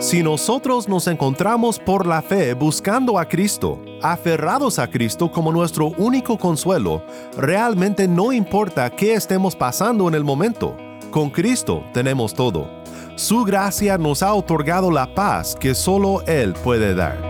Si nosotros nos encontramos por la fe buscando a Cristo, aferrados a Cristo como nuestro único consuelo, realmente no importa qué estemos pasando en el momento. Con Cristo tenemos todo. Su gracia nos ha otorgado la paz que solo Él puede dar.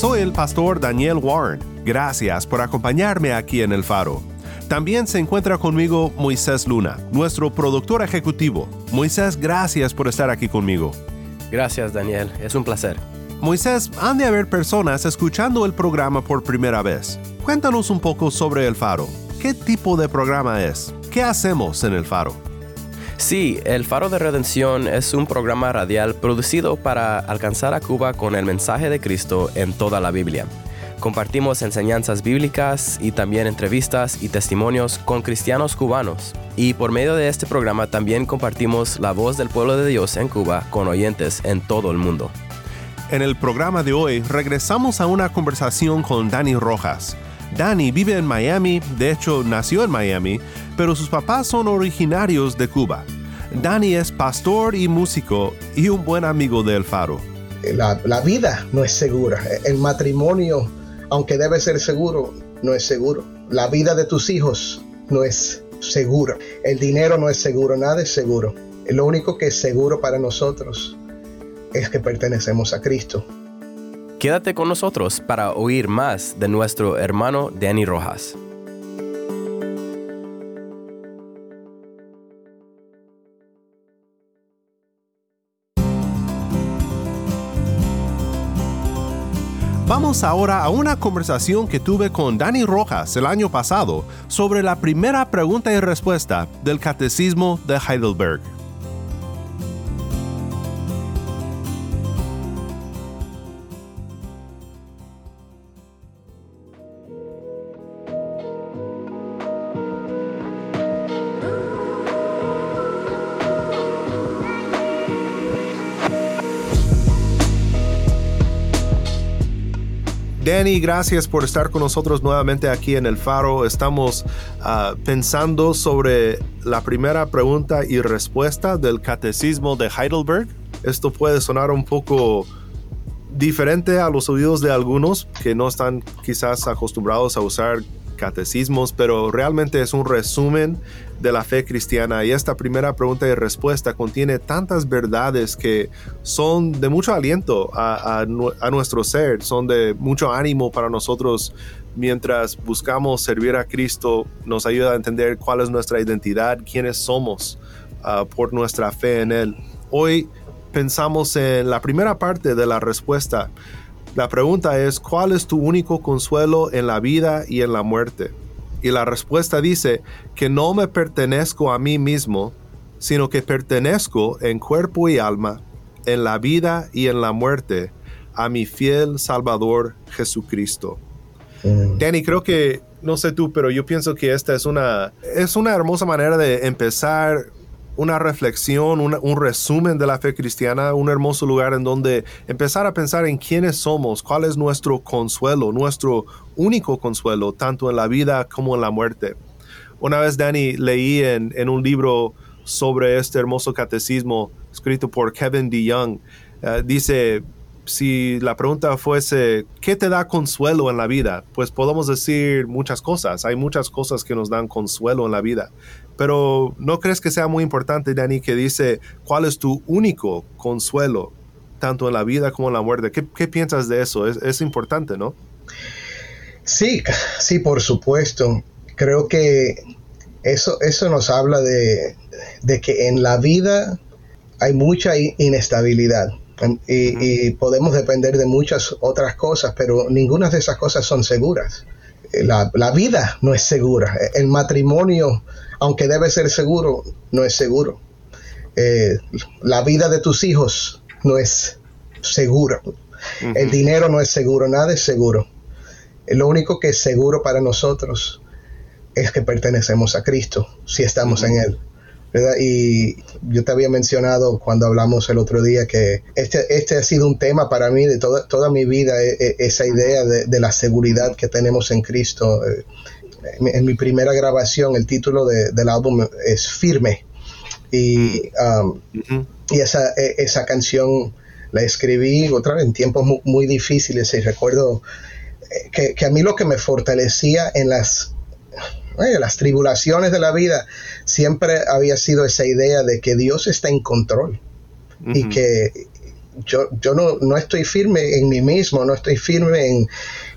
Soy el pastor Daniel Warren. Gracias por acompañarme aquí en El Faro. También se encuentra conmigo Moisés Luna, nuestro productor ejecutivo. Moisés, gracias por estar aquí conmigo. Gracias, Daniel. Es un placer. Moisés, han de haber personas escuchando el programa por primera vez. Cuéntanos un poco sobre El Faro. ¿Qué tipo de programa es? ¿Qué hacemos en El Faro? Sí, El Faro de Redención es un programa radial producido para alcanzar a Cuba con el mensaje de Cristo en toda la Biblia. Compartimos enseñanzas bíblicas y también entrevistas y testimonios con cristianos cubanos. Y por medio de este programa también compartimos la voz del pueblo de Dios en Cuba con oyentes en todo el mundo. En el programa de hoy regresamos a una conversación con Dani Rojas. Dani vive en Miami, de hecho nació en Miami, pero sus papás son originarios de Cuba. Dani es pastor y músico y un buen amigo de El Faro. La, la vida no es segura. El matrimonio aunque debe ser seguro, no es seguro. La vida de tus hijos no es segura. El dinero no es seguro, nada es seguro. Lo único que es seguro para nosotros es que pertenecemos a Cristo. Quédate con nosotros para oír más de nuestro hermano Danny Rojas. Vamos ahora a una conversación que tuve con Dani Rojas el año pasado sobre la primera pregunta y respuesta del Catecismo de Heidelberg. Danny, gracias por estar con nosotros nuevamente aquí en el Faro. Estamos uh, pensando sobre la primera pregunta y respuesta del Catecismo de Heidelberg. Esto puede sonar un poco diferente a los oídos de algunos que no están quizás acostumbrados a usar catecismos, pero realmente es un resumen de la fe cristiana. Y esta primera pregunta y respuesta contiene tantas verdades que son de mucho aliento a, a, nuestro ser, son de mucho ánimo para nosotros. Mientras buscamos servir a Cristo, nos ayuda a entender cuál es nuestra identidad, quiénes somos uh, por nuestra fe en Él. Hoy pensamos en la primera parte de la respuesta la pregunta es, ¿cuál es tu único consuelo en la vida y en la muerte? Y la respuesta dice que no me pertenezco a mí mismo, sino que pertenezco en cuerpo y alma, en la vida y en la muerte, a mi fiel Salvador Jesucristo. Mm. Danny, creo que, no sé tú, pero yo pienso que esta es una, es una hermosa manera de empezar una reflexión, un resumen de la fe cristiana, un hermoso lugar en donde empezar a pensar en quiénes somos, cuál es nuestro consuelo, nuestro único consuelo, tanto en la vida como en la muerte. Una vez, Danny, leí en, un libro sobre este hermoso catecismo escrito por Kevin DeYoung. Uh, dice, si la pregunta fuese, ¿qué te da consuelo en la vida? Pues podemos decir muchas cosas. Hay muchas cosas que nos dan consuelo en la vida. Pero ¿no crees que sea muy importante, Dani, que dice cuál es tu único consuelo, tanto en la vida como en la muerte? ¿Qué, piensas de eso? Es, es importante, ¿no? Sí, sí, por supuesto. Creo que eso, eso nos habla de, de que en la vida hay mucha inestabilidad y, podemos depender de muchas otras cosas, pero ninguna de esas cosas son seguras. La, la, vida no es segura. El matrimonio, aunque debe ser seguro, no es seguro. Eh, la vida de tus hijos no es segura. El dinero no es seguro, nada es seguro. Lo único que es seguro para nosotros es que pertenecemos a Cristo, si estamos en Él. Y yo te había mencionado cuando hablamos el otro día que este, este ha sido un tema para mí de toda, toda mi vida, e, e, esa idea de, la seguridad que tenemos en Cristo. Eh, en, mi primera grabación el título del álbum es Firme. Y, um, y esa, e, esa canción la escribí otra vez en tiempos muy, difíciles y recuerdo eh, que, que a mí lo que me fortalecía en las las tribulaciones de la vida, siempre había sido esa idea de que Dios está en control. Y que yo, yo no, no, estoy firme en mí mismo, no estoy firme en,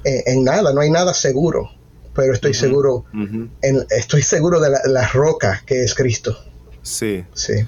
en, nada, no hay nada seguro, pero estoy seguro, en, estoy seguro de la, la, roca que es Cristo. Sí. Sí.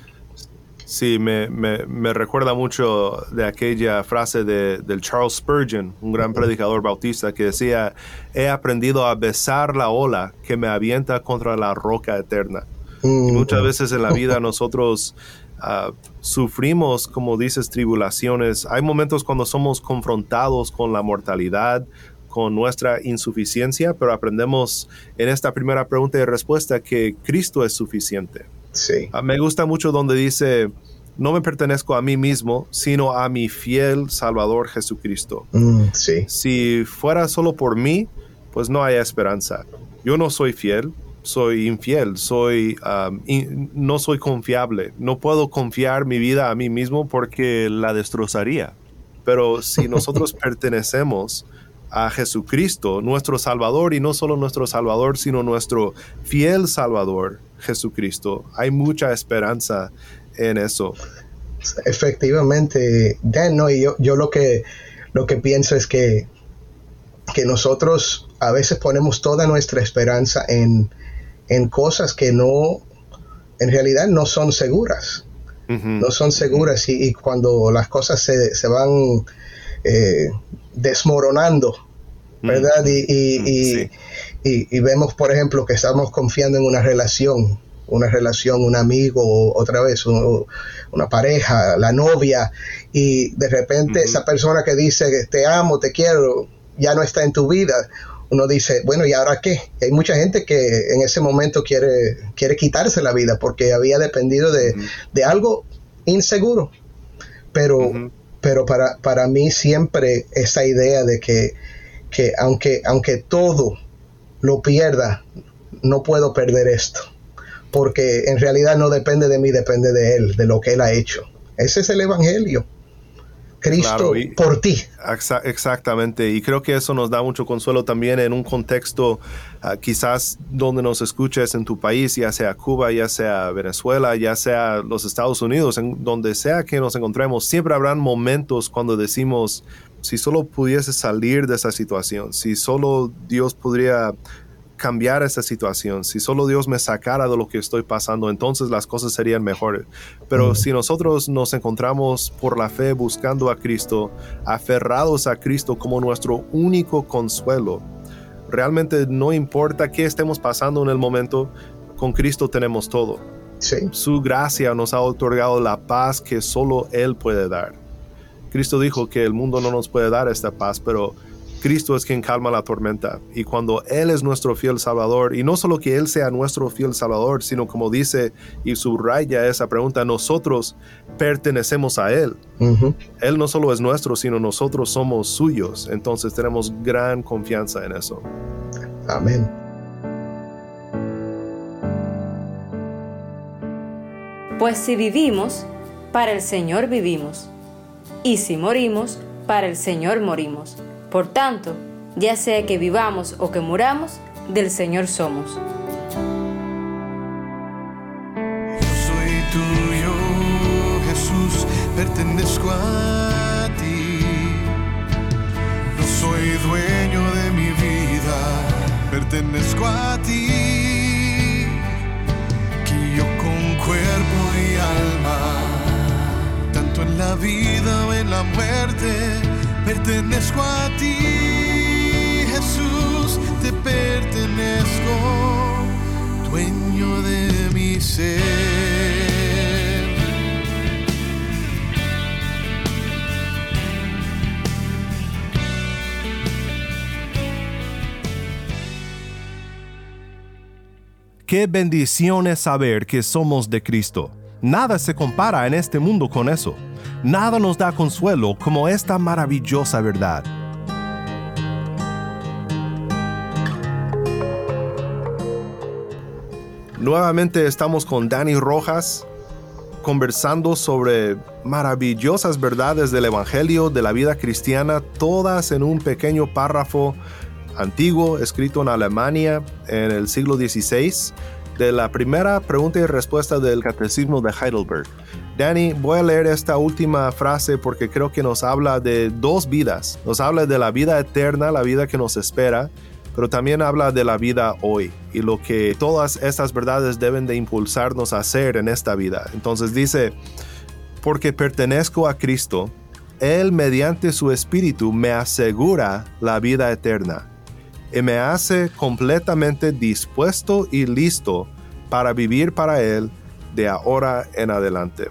Sí, me, me, recuerda mucho de aquella frase de, del Charles Spurgeon, un gran predicador bautista, que decía, he aprendido a besar la ola que me avienta contra la roca eterna. Y muchas veces en la vida nosotros ah, sufrimos, como dices, tribulaciones. Hay momentos cuando somos confrontados con la mortalidad, con nuestra insuficiencia, pero aprendemos en esta primera pregunta y respuesta que Cristo es suficiente. Sí. Ah, me gusta mucho donde dice, no me pertenezco a mí mismo, sino a mi fiel Salvador Jesucristo. Mm, sí. Si fuera solo por mí, pues no hay esperanza. Yo no soy fiel, soy infiel, soy, no soy confiable. No puedo confiar mi vida a mí mismo porque la destrozaría. Pero si nosotros pertenecemos a Jesucristo, nuestro Salvador, y no solo nuestro Salvador, sino nuestro fiel Salvador, Jesucristo. Hay mucha esperanza en eso. Efectivamente, Dan, no, y yo, yo lo que lo que pienso es que, que nosotros a veces ponemos toda nuestra esperanza en, cosas que no, en realidad no son seguras. No son seguras y, cuando las cosas se, se van eh, desmoronando, ¿verdad? y, y, vemos, por ejemplo, que estamos confiando en una relación, una relación, un amigo, otra vez, una pareja, la novia, y de repente esa persona que dice te amo, te quiero, ya no está en tu vida. Uno dice, bueno, ¿y ahora qué? hay mucha gente que en ese momento quiere, quiere quitarse la vida porque había dependido de, algo inseguro. Pero, pero para, para mí siempre esa idea de que, que aunque, aunque todo lo pierda, no puedo perder esto, porque en realidad no depende de mí, depende de Él, de lo que Él ha hecho. Ese es el Evangelio. Cristo por ti. exactamente, y creo que eso nos da mucho consuelo también en un contexto ah, quizás donde nos escuches en tu país, ya sea Cuba, ya sea Venezuela, ya sea los Estados Unidos, en donde sea que nos encontremos, siempre habrán momentos cuando decimos, si solo pudiese salir de esa situación, si solo Dios podría cambiar esa situación, si solo Dios me sacara de lo que estoy pasando, entonces las cosas serían mejores. Pero si nosotros nos encontramos por la fe buscando a Cristo, aferrados a Cristo como nuestro único consuelo, realmente no importa qué estemos pasando en el momento, con Cristo tenemos todo. Su gracia nos ha otorgado la paz que solo Él puede dar. Cristo dijo que el mundo no nos puede dar esta paz, pero Cristo es quien calma la tormenta. Y cuando Él es nuestro fiel Salvador, y no solo que Él sea nuestro fiel Salvador, sino como dice y subraya esa pregunta, nosotros pertenecemos a Él. Él no solo es nuestro, sino nosotros somos suyos. Entonces tenemos gran confianza en eso. Amén. Pues si vivimos, para el Señor vivimos y si morimos, para el Señor morimos. Por tanto, ya sea que vivamos o que muramos, del Señor somos. Yo soy tuyo, Jesús, pertenezco a ti. No soy dueño de mi vida, pertenezco a ti. Que yo con cuerpo y alma, tanto en la vida muerte, pertenezco a ti, Jesús, te pertenezco, dueño de mi ser. Qué bendición es saber que somos de Cristo. Nada se compara en este mundo con eso. Nada nos da consuelo como esta maravillosa verdad. Nuevamente estamos con Dani Rojas conversando sobre maravillosas verdades del Evangelio, de la vida cristiana, todas en un pequeño párrafo antiguo escrito en Alemania en el siglo XVI de la primera pregunta y respuesta del Catecismo de Heidelberg. Danny, voy a leer esta última frase porque creo que nos habla de dos vidas. Nos habla de la vida eterna, la vida que nos espera, pero también habla de la vida hoy y lo que todas estas verdades deben de impulsarnos a hacer en esta vida. Entonces dice, porque pertenezco a Cristo, Él mediante su Espíritu me asegura la vida eterna y me hace completamente dispuesto y listo para vivir para Él de ahora en adelante.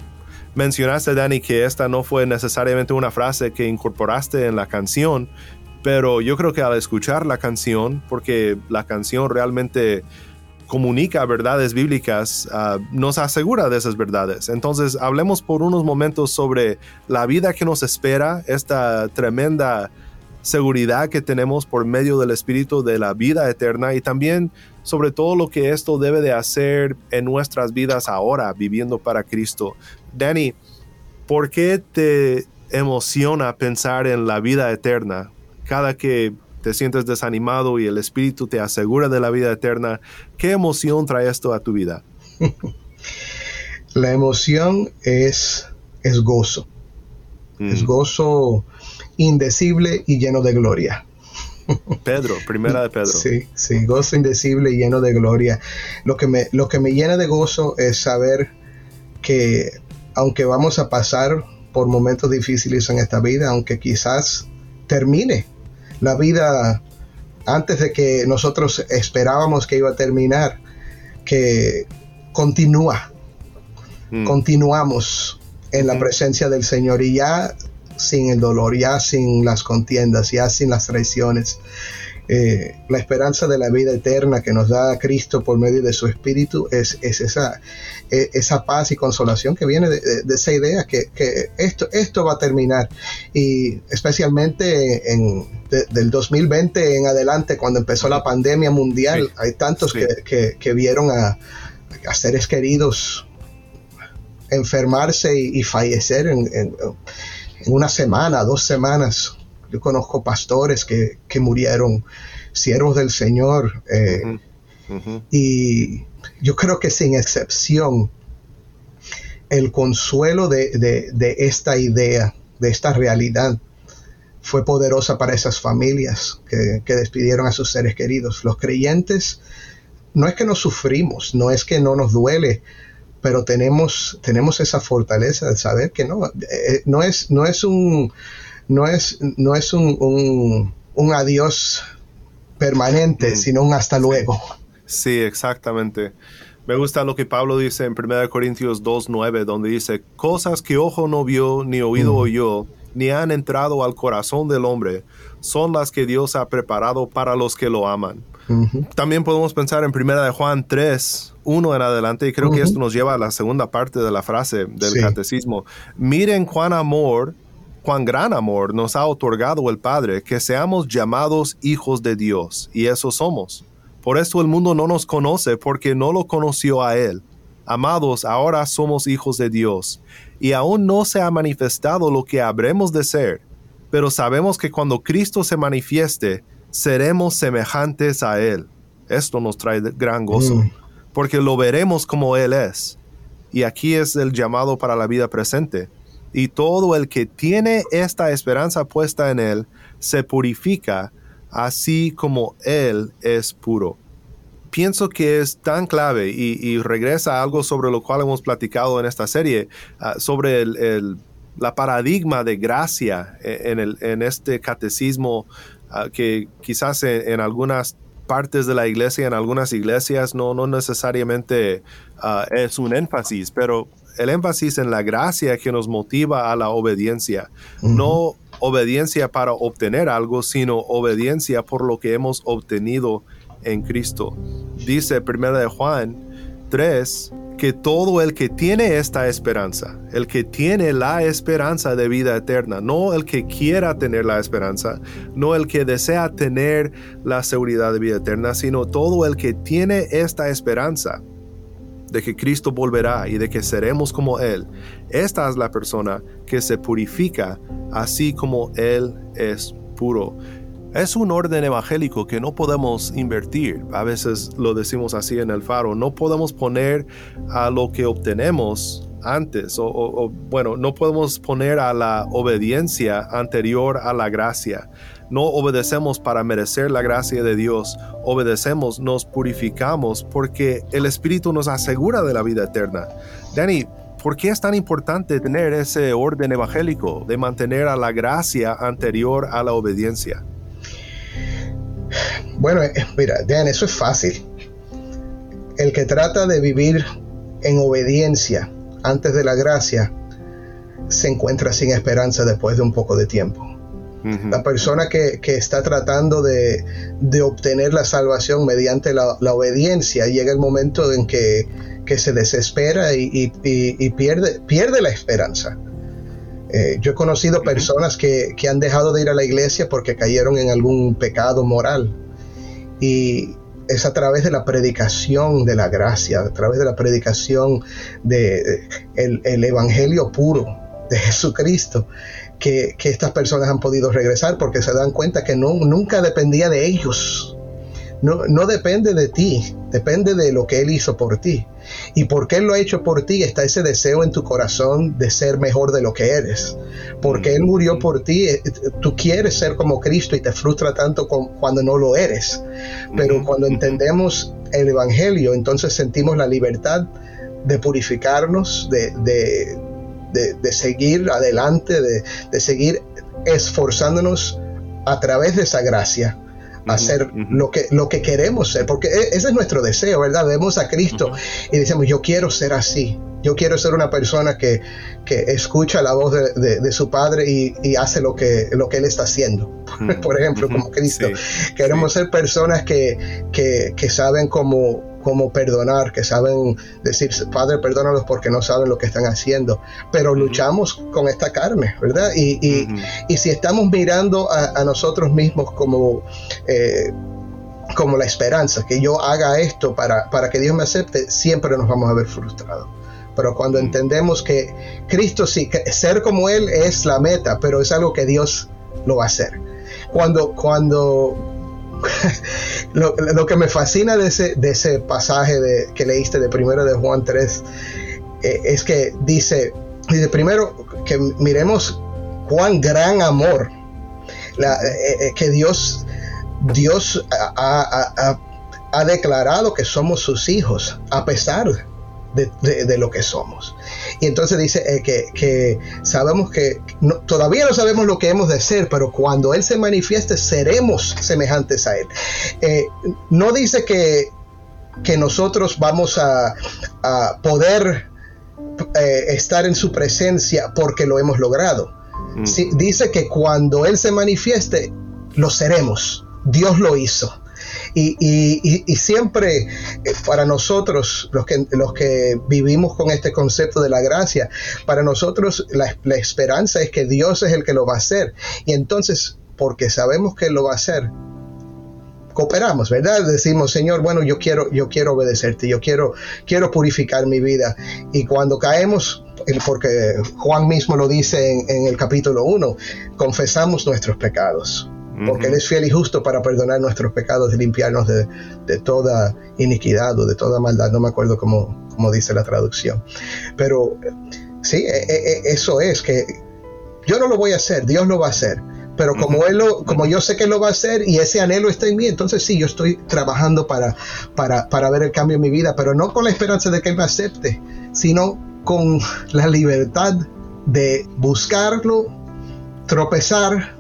Mencionaste, Dani, que esta no fue necesariamente una frase que incorporaste en la canción, pero yo creo que al escuchar la canción, porque la canción realmente comunica verdades bíblicas, ah, nos asegura de esas verdades. Entonces, hablemos por unos momentos sobre la vida que nos espera, esta tremenda seguridad que tenemos por medio del Espíritu de la vida eterna y también sobre todo lo que esto debe de hacer en nuestras vidas ahora, viviendo para Cristo. Danny, ¿por qué te emociona pensar en la vida eterna? Cada que te sientes desanimado y el Espíritu te asegura de la vida eterna, ¿qué emoción trae esto a tu vida? la emoción es, es gozo. Es mm. gozo indecible y lleno de gloria. Pedro, primera de Pedro. Sí, sí, gozo indecible y lleno de gloria. Lo que me, lo que me llena de gozo es saber que aunque vamos a pasar por momentos difíciles en esta vida, aunque quizás termine la vida antes de que nosotros esperábamos que iba a terminar, que continúa, mm. continuamos en la presencia del Señor y ya sin el dolor, ya sin las contiendas, ya sin las traiciones. Eh, la esperanza de la vida eterna que nos da Cristo por medio de su Espíritu es, esa, e, esa paz y consolación que viene de, esa idea que, esto, esto va a terminar. Y especialmente en, del 2020 en adelante, cuando empezó la pandemia mundial, hay tantos que, vieron a, seres queridos enfermarse y, fallecer en en una semana, dos semanas. Yo conozco pastores que, murieron, siervos del Señor. Eh, y yo creo que sin excepción, el consuelo de, esta idea, de esta realidad, fue poderosa para esas familias que, que, despidieron a sus seres queridos. Los creyentes, no es que no sufrimos, no es que no nos duele, pero tenemos, tenemos esa fortaleza de saber que no, eh, no, es, no es un, no es, no es un, un, adiós permanente, mm. sino un hasta luego. Sí, exactamente. Me gusta lo que Pablo dice en 1 Corintios 2.9, donde dice, cosas que ojo no vio, ni oído mm. oyó, ni han entrado al corazón del hombre, son las que Dios ha preparado para los que lo aman. También podemos pensar en primera de Juan 3, 1 en adelante, y creo que esto nos lleva a la segunda parte de la frase del catecismo. Miren cuán amor, cuán gran amor nos ha otorgado el Padre, que seamos llamados hijos de Dios, y eso somos. Por esto el mundo no nos conoce, porque no lo conoció a Él. Amados, ahora somos hijos de Dios, y aún no se ha manifestado lo que habremos de ser, pero sabemos que cuando Cristo se manifieste, seremos semejantes a Él. Esto nos trae gran gozo, mm. porque lo veremos como Él es. Y aquí es el llamado para la vida presente. Y todo el que tiene esta esperanza puesta en Él se purifica, así como Él es puro. Pienso que es tan clave y, regresa a algo sobre lo cual hemos platicado en esta serie, ah, sobre el la paradigma de gracia en, el, en este catecismo uh, que quizás en, algunas partes de la iglesia, en algunas iglesias, no, no necesariamente uh, es un énfasis, pero el énfasis en la gracia que nos motiva a la obediencia, uh -huh. no obediencia para obtener algo, sino obediencia por lo que hemos obtenido en Cristo. Dice 1 de Juan 3 que todo el que tiene esta esperanza, el que tiene la esperanza de vida eterna, no el que quiera tener la esperanza, no el que desea tener la seguridad de vida eterna, sino todo el que tiene esta esperanza de que Cristo volverá y de que seremos como Él. Esta es la persona que se purifica así como Él es puro. Es un orden evangélico que no podemos invertir. A veces lo decimos así en el faro. No podemos poner a lo que obtenemos antes. O, o, bueno, no podemos poner a la obediencia anterior a la gracia. No obedecemos para merecer la gracia de Dios. Obedecemos, nos purificamos porque el Espíritu nos asegura de la vida eterna. Danny, ¿por qué es tan importante tener ese orden evangélico de mantener a la gracia anterior a la obediencia? Bueno, eh, mira, Dan, eso es fácil. El que trata de vivir en obediencia antes de la gracia se encuentra sin esperanza después de un poco de tiempo. Uh -huh. La persona que, que está tratando de, de, obtener la salvación mediante la, la, obediencia llega el momento en que, que se desespera y, y, y, pierde, pierde la esperanza. Eh, yo he conocido personas que, que han dejado de ir a la iglesia porque cayeron en algún pecado moral y es a través de la predicación de la gracia, a través de la predicación del de el evangelio puro de Jesucristo, que, que, estas personas han podido regresar porque se dan cuenta que no, nunca dependía de ellos. No, no depende de ti, depende de lo que Él hizo por ti. Y porque Él lo ha hecho por ti, está ese deseo en tu corazón de ser mejor de lo que eres. Porque Él murió por ti, eh, tú quieres ser como Cristo y te frustra tanto cuando no lo eres. Pero cuando entendemos el Evangelio, entonces sentimos la libertad de purificarnos, de, de, de, de seguir adelante, de, seguir esforzándonos a través de esa gracia hacer uh -huh. lo, que, lo que queremos ser, porque e, ese es nuestro deseo, ¿verdad? Vemos a Cristo uh -huh. y decimos, yo quiero ser así, yo quiero ser una persona que, que escucha la voz de, de, de su Padre y, y, hace lo que, lo que Él está haciendo, por ejemplo, como Cristo. Sí. Queremos sí. ser personas que, que, que saben cómo cómo perdonar, que saben decir, Padre, perdónalos porque no saben lo que están haciendo, pero uh -huh. luchamos con esta carne, ¿verdad? Y, y, uh -huh. y si estamos mirando a, a nosotros mismos como... Eh, como la esperanza, que yo haga esto para, para que Dios me acepte, siempre nos vamos a ver frustrados. Pero cuando entendemos que Cristo sí, que ser como Él es la meta, pero es algo que Dios lo va a hacer. Cuando, cuando lo, que me fascina de ese, de ese pasaje de, que leíste de primero de Juan 3 eh, es que dice, dice primero que miremos cuán gran amor eh, eh, que Dios, Dios ha, ha, declarado que somos sus hijos a pesar de, de lo que somos. Y entonces dice eh, que, que, sabemos que no, todavía no sabemos lo que hemos de ser, pero cuando Él se manifieste seremos semejantes a Él. Eh, no dice que, que nosotros vamos a, a poder eh, estar en su presencia porque lo hemos logrado. Mm. Sí, dice que cuando Él se manifieste, lo seremos. Dios lo hizo. Y, siempre eh, para nosotros, los que, vivimos con este concepto de la gracia, para nosotros la, esperanza es que Dios es el que lo va a hacer. Y entonces, porque sabemos que lo va a hacer, cooperamos, ¿verdad? Decimos, Señor, bueno, yo quiero, yo quiero obedecerte, yo quiero, quiero purificar mi vida. Y cuando caemos, porque Juan mismo lo dice en, en el capítulo 1, confesamos nuestros pecados porque Él es fiel y justo para perdonar nuestros pecados y limpiarnos de, de, toda iniquidad o de toda maldad. No me acuerdo cómo, cómo dice la traducción. Pero sí, e, e, eso es que yo no lo voy a hacer, Dios lo va a hacer. Pero como, él lo, como yo sé que lo va a hacer y ese anhelo está en mí, entonces sí, yo estoy trabajando para, para, para ver el cambio en mi vida, pero no con la esperanza de que Él me acepte, sino con la libertad de buscarlo, tropezar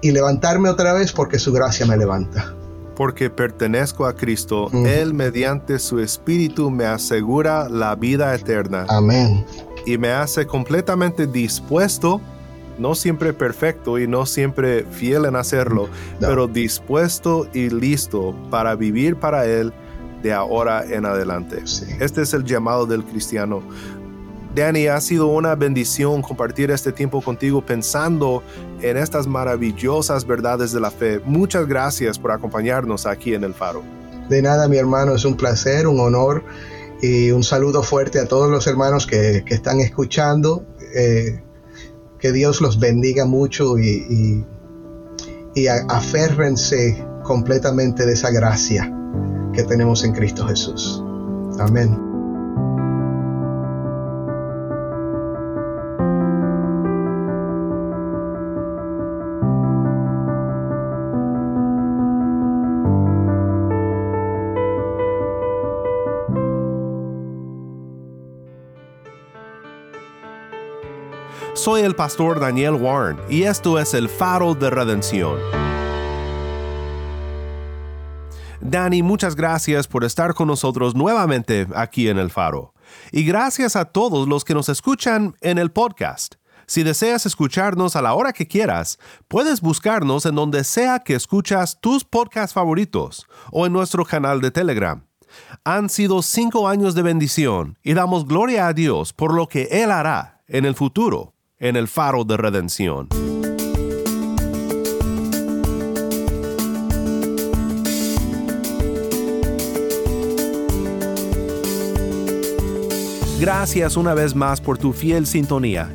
y levantarme otra vez porque su gracia me levanta. Porque pertenezco a Cristo, Él mediante su Espíritu me asegura la vida eterna. Amén. Y me hace completamente dispuesto no siempre perfecto y no siempre fiel en hacerlo, pero dispuesto y listo para vivir para Él de ahora en adelante. Este es el llamado del cristiano. Danny, ha sido una bendición compartir este tiempo contigo pensando en estas maravillosas verdades de la fe. Muchas gracias por acompañarnos aquí en el Faro. De nada, mi hermano, es un placer, un honor y un saludo fuerte a todos los hermanos que, están escuchando. Eh, que Dios los bendiga mucho y, y, aférrense completamente de esa gracia que tenemos en Cristo Jesús. Amén. Soy el pastor Daniel Warren y esto es el faro de redención. Dani, muchas gracias por estar con nosotros nuevamente aquí en el faro. Y gracias a todos los que nos escuchan en el podcast. Si deseas escucharnos a la hora que quieras, puedes buscarnos en donde sea que escuchas tus podcasts favoritos o en nuestro canal de Telegram. Han sido cinco años de bendición y damos gloria a Dios por lo que Él hará en el futuro en el faro de redención. Gracias una vez más por tu fiel sintonía.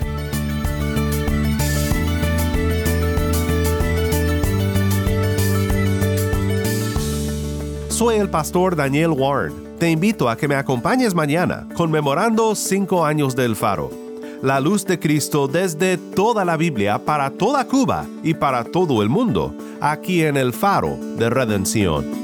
Soy el pastor Daniel Warren. Te invito a que me acompañes mañana conmemorando cinco años del faro. La luz de Cristo desde toda la Biblia para toda Cuba y para todo el mundo aquí en el faro de redención.